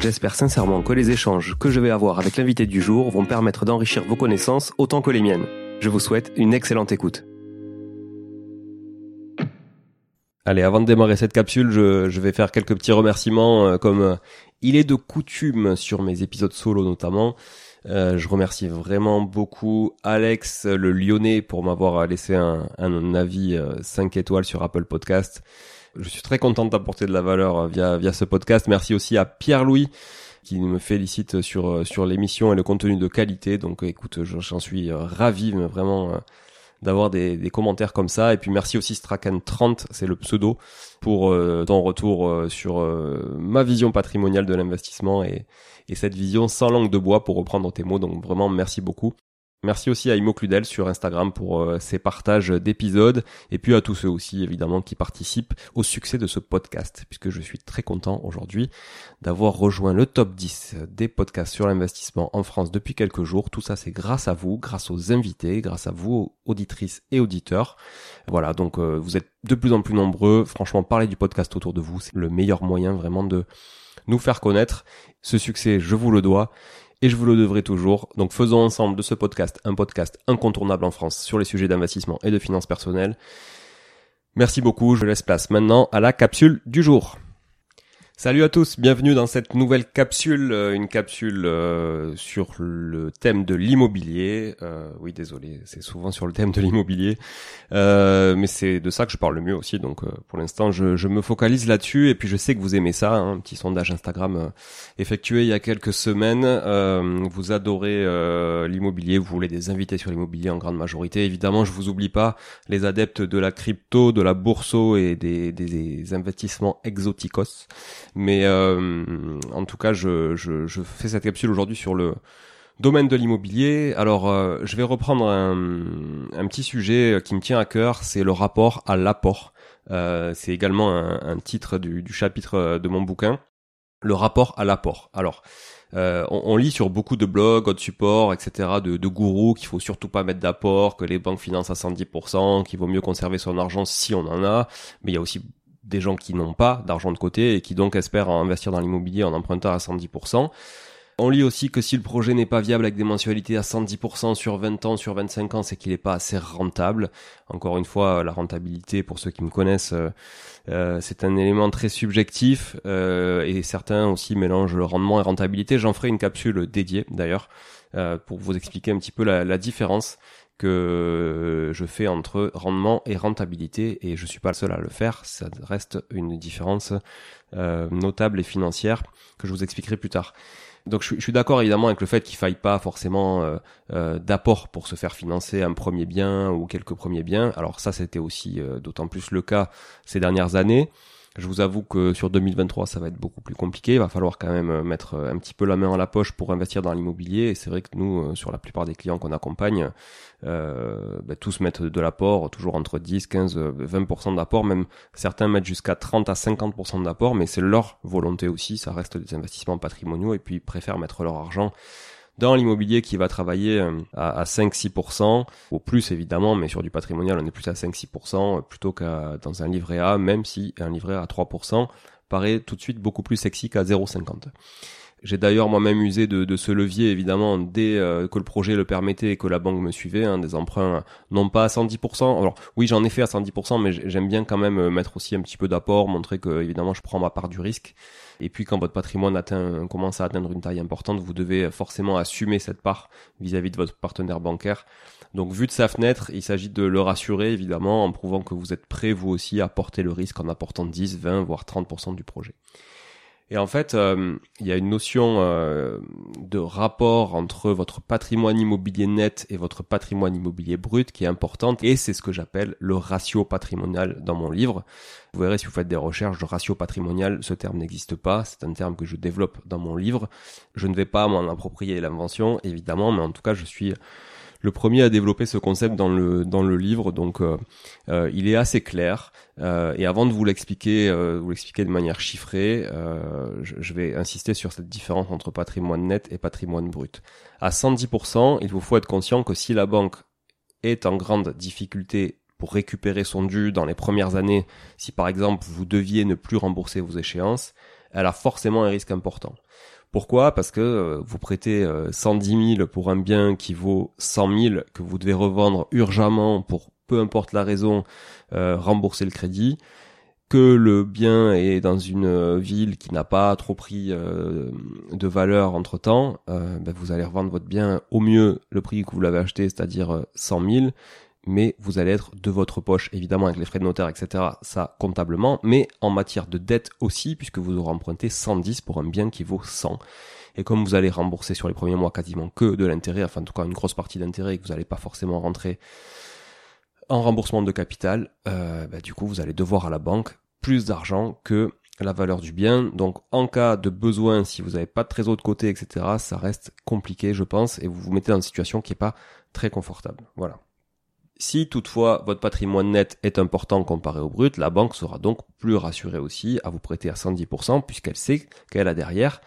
J'espère sincèrement que les échanges que je vais avoir avec l'invité du jour vont permettre d'enrichir vos connaissances autant que les miennes. Je vous souhaite une excellente écoute. Allez, avant de démarrer cette capsule, je, vais faire quelques petits remerciements euh, comme euh, il est de coutume sur mes épisodes solo notamment. Euh, je remercie vraiment beaucoup Alex le Lyonnais pour m'avoir laissé un, un avis 5 étoiles sur Apple Podcast. Je suis très content d'apporter de la valeur euh, via, via ce podcast. Merci aussi à Pierre-Louis qui me félicite sur, euh, sur l'émission et le contenu de qualité. Donc euh, écoute, j'en suis ravi vraiment d'avoir des, des, commentaires comme ça. Et puis merci aussi Straken30, c'est le pseudo, pour ton retour sur ma vision patrimoniale de l'investissement et, et cette vision sans langue de bois pour reprendre tes mots. Donc vraiment merci beaucoup. Merci aussi à Imo Cludel sur Instagram pour euh, ses partages d'épisodes et puis à tous ceux aussi évidemment qui participent au succès de ce podcast puisque je suis très content aujourd'hui d'avoir rejoint le top 10 des podcasts sur l'investissement en France depuis quelques jours. Tout ça c'est grâce à vous, grâce aux invités, grâce à vous auditrices et auditeurs. Voilà, donc euh, vous êtes de plus en plus nombreux. Franchement, parler du podcast autour de vous, c'est le meilleur moyen vraiment de nous faire connaître. Ce succès, je vous le dois et je vous le devrai toujours. Donc faisons ensemble de ce podcast un podcast incontournable en France sur les sujets d'investissement et de finances personnelles. Merci beaucoup, je laisse place maintenant à la capsule du jour. Salut à tous, bienvenue dans cette nouvelle capsule, euh, une capsule euh, sur le thème de l'immobilier. Euh, oui, désolé, c'est souvent sur le thème de l'immobilier, mais c'est de ça que je parle le mieux aussi. Donc, pour l'instant, je, je, me focalise là-dessus. Et puis, je sais que vous aimez ça, hein, un petit sondage Instagram effectué il y a quelques semaines. vous adorez l'immobilier, vous voulez des invités sur l'immobilier en grande majorité. Évidemment, je vous oublie pas les adeptes de la crypto, de la bourseau et des, des, des investissements exoticos. Mais en tout cas, je, je, je fais cette capsule aujourd'hui sur le domaine de l'immobilier. Alors, je vais reprendre un, petit sujet qui me tient à cœur, c'est le rapport à l'apport. c'est également un, titre du, chapitre de mon bouquin, le rapport à l'apport. Alors, euh, on, lit sur beaucoup de blogs, de supports, etc., de, de gourous qu'il faut surtout pas mettre d'apport, que les banques financent à 110%, qu'il vaut mieux conserver son argent si on en a. Mais il y a aussi des gens qui n'ont pas d'argent de côté et qui donc espèrent investir dans l'immobilier en empruntant à 110%. On lit aussi que si le projet n'est pas viable avec des mensualités à 110% sur 20 ans, sur 25 ans, c'est qu'il n'est pas assez rentable. Encore une fois, la rentabilité, pour ceux qui me connaissent, euh, euh, c'est un élément très subjectif euh, et certains aussi mélangent le rendement et rentabilité. J'en ferai une capsule dédiée d'ailleurs pour vous expliquer un petit peu la, la différence que je fais entre rendement et rentabilité et je suis pas le seul à le faire. Ça reste une différence notable et financière que je vous expliquerai plus tard. Donc je, suis d'accord évidemment avec le fait qu'il faille pas forcément euh, euh, d'apport pour se faire financer un premier bien ou quelques premiers biens. Alors ça c'était aussi euh, d'autant plus le cas ces dernières années. Je vous avoue que sur 2023, ça va être beaucoup plus compliqué. Il va falloir quand même mettre un petit peu la main à la poche pour investir dans l'immobilier. Et c'est vrai que nous, sur la plupart des clients qu'on accompagne, euh, bah, tous mettent de l'apport, toujours entre 10, 15, 20% d'apport. Même certains mettent jusqu'à 30 à 50% d'apport, mais c'est leur volonté aussi. Ça reste des investissements patrimoniaux et puis ils préfèrent mettre leur argent dans l'immobilier qui va travailler euh, à, 5-6%, au plus évidemment, mais sur du patrimonial on est plus à 5-6% euh, plutôt qu'à dans un livret A, même si un livret A à 3% paraît tout de suite beaucoup plus sexy qu'à 0,50. J'ai d'ailleurs moi-même usé de, de, ce levier évidemment dès euh, que le projet le permettait et que la banque me suivait, hein, des emprunts non pas à 110%. Alors oui j'en ai fait à 110%, mais j'aime bien quand même mettre aussi un petit peu d'apport, montrer que évidemment je prends ma part du risque. Et puis quand votre patrimoine atteint, commence à atteindre une taille importante, vous devez forcément assumer cette part vis-à-vis de votre partenaire bancaire. Donc vu de sa fenêtre, il s'agit de le rassurer évidemment en prouvant que vous êtes prêt vous aussi à porter le risque en apportant 10, 20, voire 30% du projet. Et en fait, euh, il y a une notion euh, de rapport entre votre patrimoine immobilier net et votre patrimoine immobilier brut qui est importante et c'est ce que j'appelle le ratio patrimonial dans mon livre. Vous verrez si vous faites des recherches, le ratio patrimonial, ce terme n'existe pas, c'est un terme que je développe dans mon livre. Je ne vais pas m'en approprier l'invention, évidemment, mais en tout cas, je suis le premier à développer ce concept dans le dans le livre, donc euh, euh, il est assez clair. Euh, et avant de vous l'expliquer, vous l'expliquer de manière chiffrée, je, je, vais insister sur cette différence entre patrimoine net et patrimoine brut. À 110%, il vous faut être conscient que si la banque est en grande difficulté pour récupérer son dû dans les premières années, si par exemple vous deviez ne plus rembourser vos échéances, elle a forcément un risque important. Pourquoi? Parce que euh, vous prêtez 110 euh, 000 pour un bien qui vaut 100 000 que vous devez revendre urgemment pour peu importe la raison euh, rembourser le crédit que le bien est dans une ville qui n'a pas trop pris de valeur entre temps, ben vous allez revendre votre bien au mieux le prix que vous l'avez acheté, c'est-à-dire 100 000, mais vous allez être de votre poche, évidemment avec les frais de notaire, etc. Ça comptablement, mais en matière de dette aussi, puisque vous aurez emprunté 110 pour un bien qui vaut 100. Et comme vous allez rembourser sur les premiers mois quasiment que de l'intérêt, enfin en tout cas une grosse partie d'intérêt, et que vous n'allez pas forcément rentrer en remboursement de capital, euh, bah, du coup vous allez devoir à la banque plus d'argent que la valeur du bien. Donc en cas de besoin, si vous n'avez pas de trésor de côté, etc., ça reste compliqué, je pense, et vous vous mettez dans une situation qui n'est pas très confortable. Voilà. Si toutefois votre patrimoine net est important comparé au brut, la banque sera donc plus rassurée aussi à vous prêter à 110% puisqu'elle sait qu'elle a derrière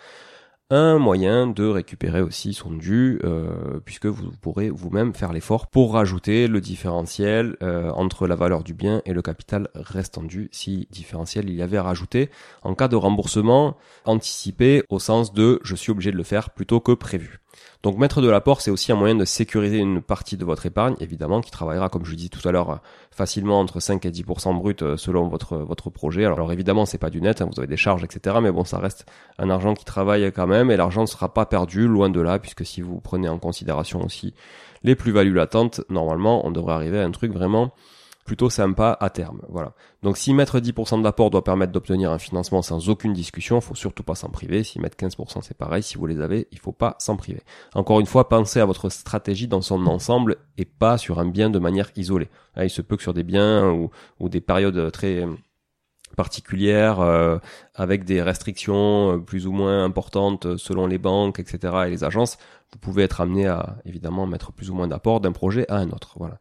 un moyen de récupérer aussi son dû, euh, puisque vous pourrez vous-même faire l'effort pour rajouter le différentiel euh, entre la valeur du bien et le capital restant dû, si différentiel il y avait à rajouter, en cas de remboursement anticipé au sens de je suis obligé de le faire plutôt que prévu. Donc mettre de l'apport, c'est aussi un moyen de sécuriser une partie de votre épargne, évidemment, qui travaillera, comme je dis tout à l'heure, facilement entre 5 et 10% brut euh, selon votre votre projet. Alors, évidemment, c'est pas du net, hein, vous avez des charges, etc. Mais bon, ça reste un argent qui travaille quand même, et l'argent ne sera pas perdu, loin de là, puisque si vous prenez en considération aussi les plus-values latentes, normalement, on devrait arriver à un truc vraiment plutôt sympa à terme. Voilà. Donc si mettre 10% d'apport doit permettre d'obtenir un financement sans aucune discussion, faut surtout pas s'en priver. Si mettre 15% c'est pareil, si vous les avez, il faut pas s'en priver. Encore une fois, pensez à votre stratégie dans son ensemble et pas sur un bien de manière isolée. il se peut que sur des biens ou, des périodes très particulières euh, avec des restrictions euh, plus ou moins importantes selon les banques, etc. et les agences, vous pouvez être amené à évidemment mettre plus ou moins d'apport d'un projet à un autre. Voilà.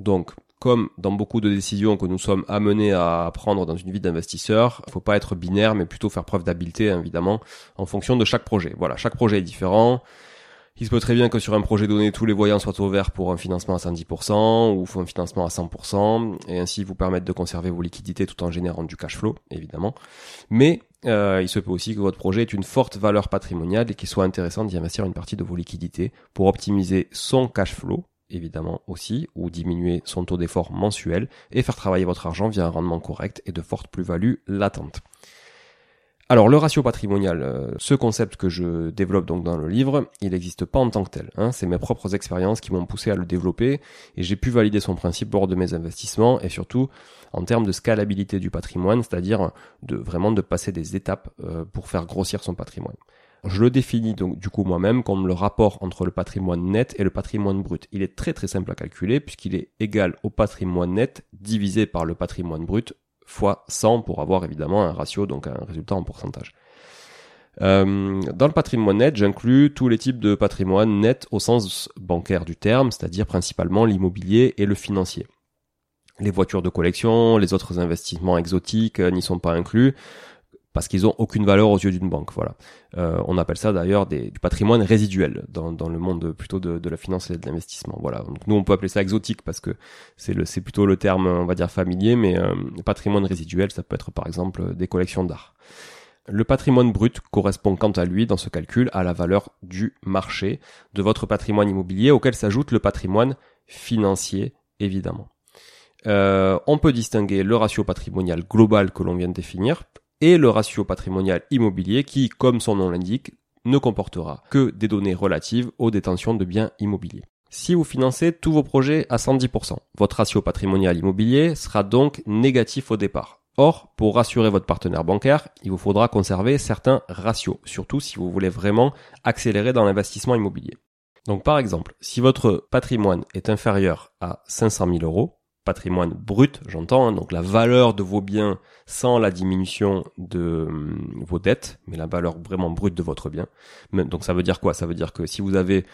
Donc, comme dans beaucoup de décisions que nous sommes amenés à prendre dans une vie d'investisseur, il faut pas être binaire, mais plutôt faire preuve d'habileté, évidemment, en fonction de chaque projet. Voilà, chaque projet est différent. Il se peut très bien que sur un projet donné, tous les voyants soient ouverts pour un financement à 110% ou un financement à 100% et ainsi vous permettre de conserver vos liquidités tout en générant du cash flow, évidemment. Mais euh, il se peut aussi que votre projet ait une forte valeur patrimoniale et qu'il soit intéressant d'y investir une partie de vos liquidités pour optimiser son cash flow, évidemment aussi, ou diminuer son taux d'effort mensuel et faire travailler votre argent via un rendement correct et de fortes plus-values latentes. Alors le ratio patrimonial, euh, ce concept que je développe donc dans le livre, il n'existe pas en tant que tel. Hein. C'est mes propres expériences qui m'ont poussé à le développer et j'ai pu valider son principe lors de mes investissements et surtout en termes de scalabilité du patrimoine, c'est-à-dire de vraiment de passer des étapes euh, pour faire grossir son patrimoine. Je le définis donc du coup moi-même comme le rapport entre le patrimoine net et le patrimoine brut. Il est très très simple à calculer puisqu'il est égal au patrimoine net divisé par le patrimoine brut fois 100 pour avoir évidemment un ratio, donc un résultat en pourcentage. Euh, dans le patrimoine net, j'inclus tous les types de patrimoine net au sens bancaire du terme, c'est-à-dire principalement l'immobilier et le financier. Les voitures de collection, les autres investissements exotiques euh, n'y sont pas inclus parce qu'ils ont aucune valeur aux yeux d'une banque. Voilà. Euh, on appelle ça d'ailleurs du patrimoine résiduel dans, le monde plutôt de, la finance et de l'investissement. Voilà. Donc nous on peut appeler ça exotique parce que c'est plutôt le terme on va dire familier, mais euh, patrimoine résiduel ça peut être par exemple des collections d'art. Le patrimoine brut correspond quant à lui dans ce calcul à la valeur du marché de votre patrimoine immobilier auquel s'ajoute le patrimoine financier évidemment. Euh, on peut distinguer le ratio patrimonial global que l'on vient de définir et le ratio patrimonial immobilier qui, comme son nom l'indique, ne comportera que des données relatives aux détentions de biens immobiliers. Si vous financez tous vos projets à 110%, votre ratio patrimonial immobilier sera donc négatif au départ. Or, pour rassurer votre partenaire bancaire, il vous faudra conserver certains ratios, surtout si vous voulez vraiment accélérer dans l'investissement immobilier. Donc par exemple, si votre patrimoine est inférieur à 500 000 euros, patrimoine brut, j'entends, hein, donc la valeur de vos biens sans la diminution de hum, vos dettes, mais la valeur vraiment brute de votre bien. Donc ça veut dire quoi? Ça veut dire que si vous avez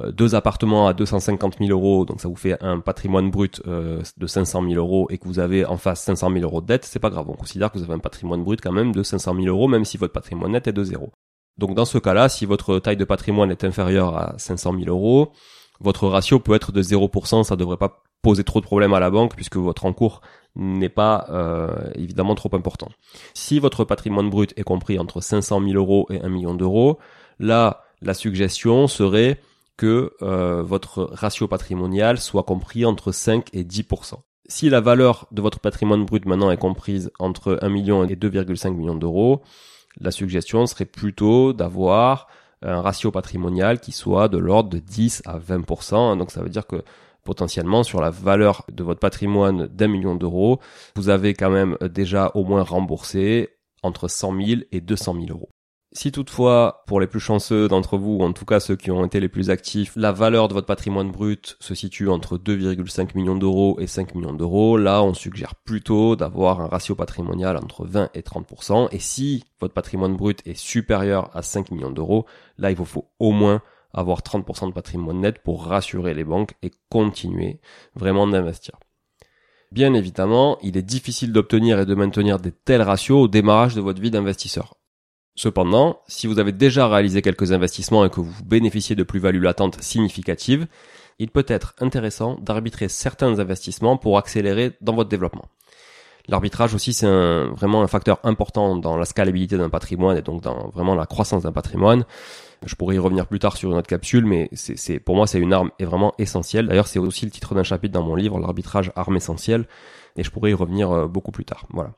euh, deux appartements à 250 000 euros, donc ça vous fait un patrimoine brut euh, de 500 000 euros et que vous avez en face 500 000 euros de dette, c'est pas grave. On considère que vous avez un patrimoine brut quand même de 500 000 euros, même si votre patrimoine net est de zéro. Donc dans ce cas-là, si votre taille de patrimoine est inférieure à 500 000 euros, votre ratio peut être de 0%, ça devrait pas poser trop de problèmes à la banque puisque votre encours n'est pas euh, évidemment trop important. Si votre patrimoine brut est compris entre 500 000 euros et 1 million d'euros, là, la suggestion serait que euh, votre ratio patrimonial soit compris entre 5 et 10%. Si la valeur de votre patrimoine brut maintenant est comprise entre 1 million et 2,5 millions d'euros, la suggestion serait plutôt d'avoir un ratio patrimonial qui soit de l'ordre de 10 à 20%. Donc ça veut dire que potentiellement sur la valeur de votre patrimoine d'un million d'euros, vous avez quand même déjà au moins remboursé entre 100 000 et 200 000 euros. Si toutefois, pour les plus chanceux d'entre vous, ou en tout cas ceux qui ont été les plus actifs, la valeur de votre patrimoine brut se situe entre 2,5 millions d'euros et 5 millions d'euros, là on suggère plutôt d'avoir un ratio patrimonial entre 20 et 30%, et si votre patrimoine brut est supérieur à 5 millions d'euros, là il vous faut au moins avoir 30% de patrimoine net pour rassurer les banques et continuer vraiment d'investir. Bien évidemment, il est difficile d'obtenir et de maintenir des tels ratios au démarrage de votre vie d'investisseur. Cependant, si vous avez déjà réalisé quelques investissements et que vous bénéficiez de plus-values latentes significatives, il peut être intéressant d'arbitrer certains investissements pour accélérer dans votre développement. L'arbitrage aussi, c'est vraiment un facteur important dans la scalabilité d'un patrimoine et donc dans vraiment la croissance d'un patrimoine. Je pourrais y revenir plus tard sur une autre capsule, mais c'est pour moi c'est une arme est vraiment essentielle. D'ailleurs, c'est aussi le titre d'un chapitre dans mon livre, l'arbitrage arme essentielle, et je pourrais y revenir euh, beaucoup plus tard. Voilà.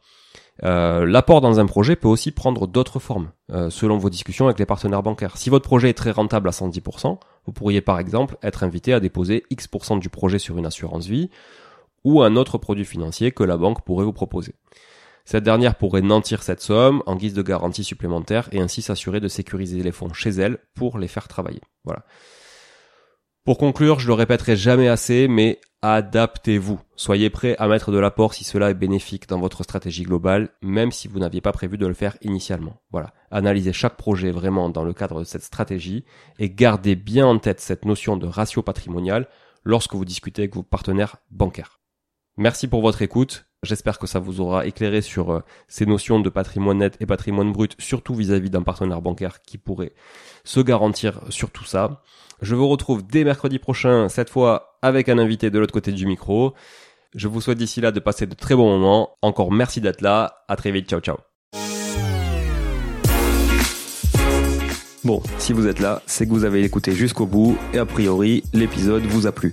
Euh, L'apport dans un projet peut aussi prendre d'autres formes, euh, selon vos discussions avec les partenaires bancaires. Si votre projet est très rentable à 110%, vous pourriez par exemple être invité à déposer X% du projet sur une assurance vie ou un autre produit financier que la banque pourrait vous proposer. Cette dernière pourrait nantir cette somme en guise de garantie supplémentaire et ainsi s'assurer de sécuriser les fonds chez elle pour les faire travailler. Voilà. Pour conclure, je le répéterai jamais assez, mais adaptez-vous. Soyez prêt à mettre de l'apport si cela est bénéfique dans votre stratégie globale, même si vous n'aviez pas prévu de le faire initialement. Voilà. Analysez chaque projet vraiment dans le cadre de cette stratégie et gardez bien en tête cette notion de ratio patrimonial lorsque vous discutez avec vos partenaires bancaires. Merci pour votre écoute. J'espère que ça vous aura éclairé sur euh, ces notions de patrimoine net et patrimoine brut, surtout vis-à-vis d'un partenaire bancaire qui pourrait se garantir sur tout ça. Je vous retrouve dès mercredi prochain, cette fois avec un invité de l'autre côté du micro. Je vous souhaite d'ici là de passer de très bons moments. Encore merci d'être là. À très vite. Ciao, ciao. Bon, si vous êtes là, c'est que vous avez écouté jusqu'au bout et a priori, l'épisode vous a plu.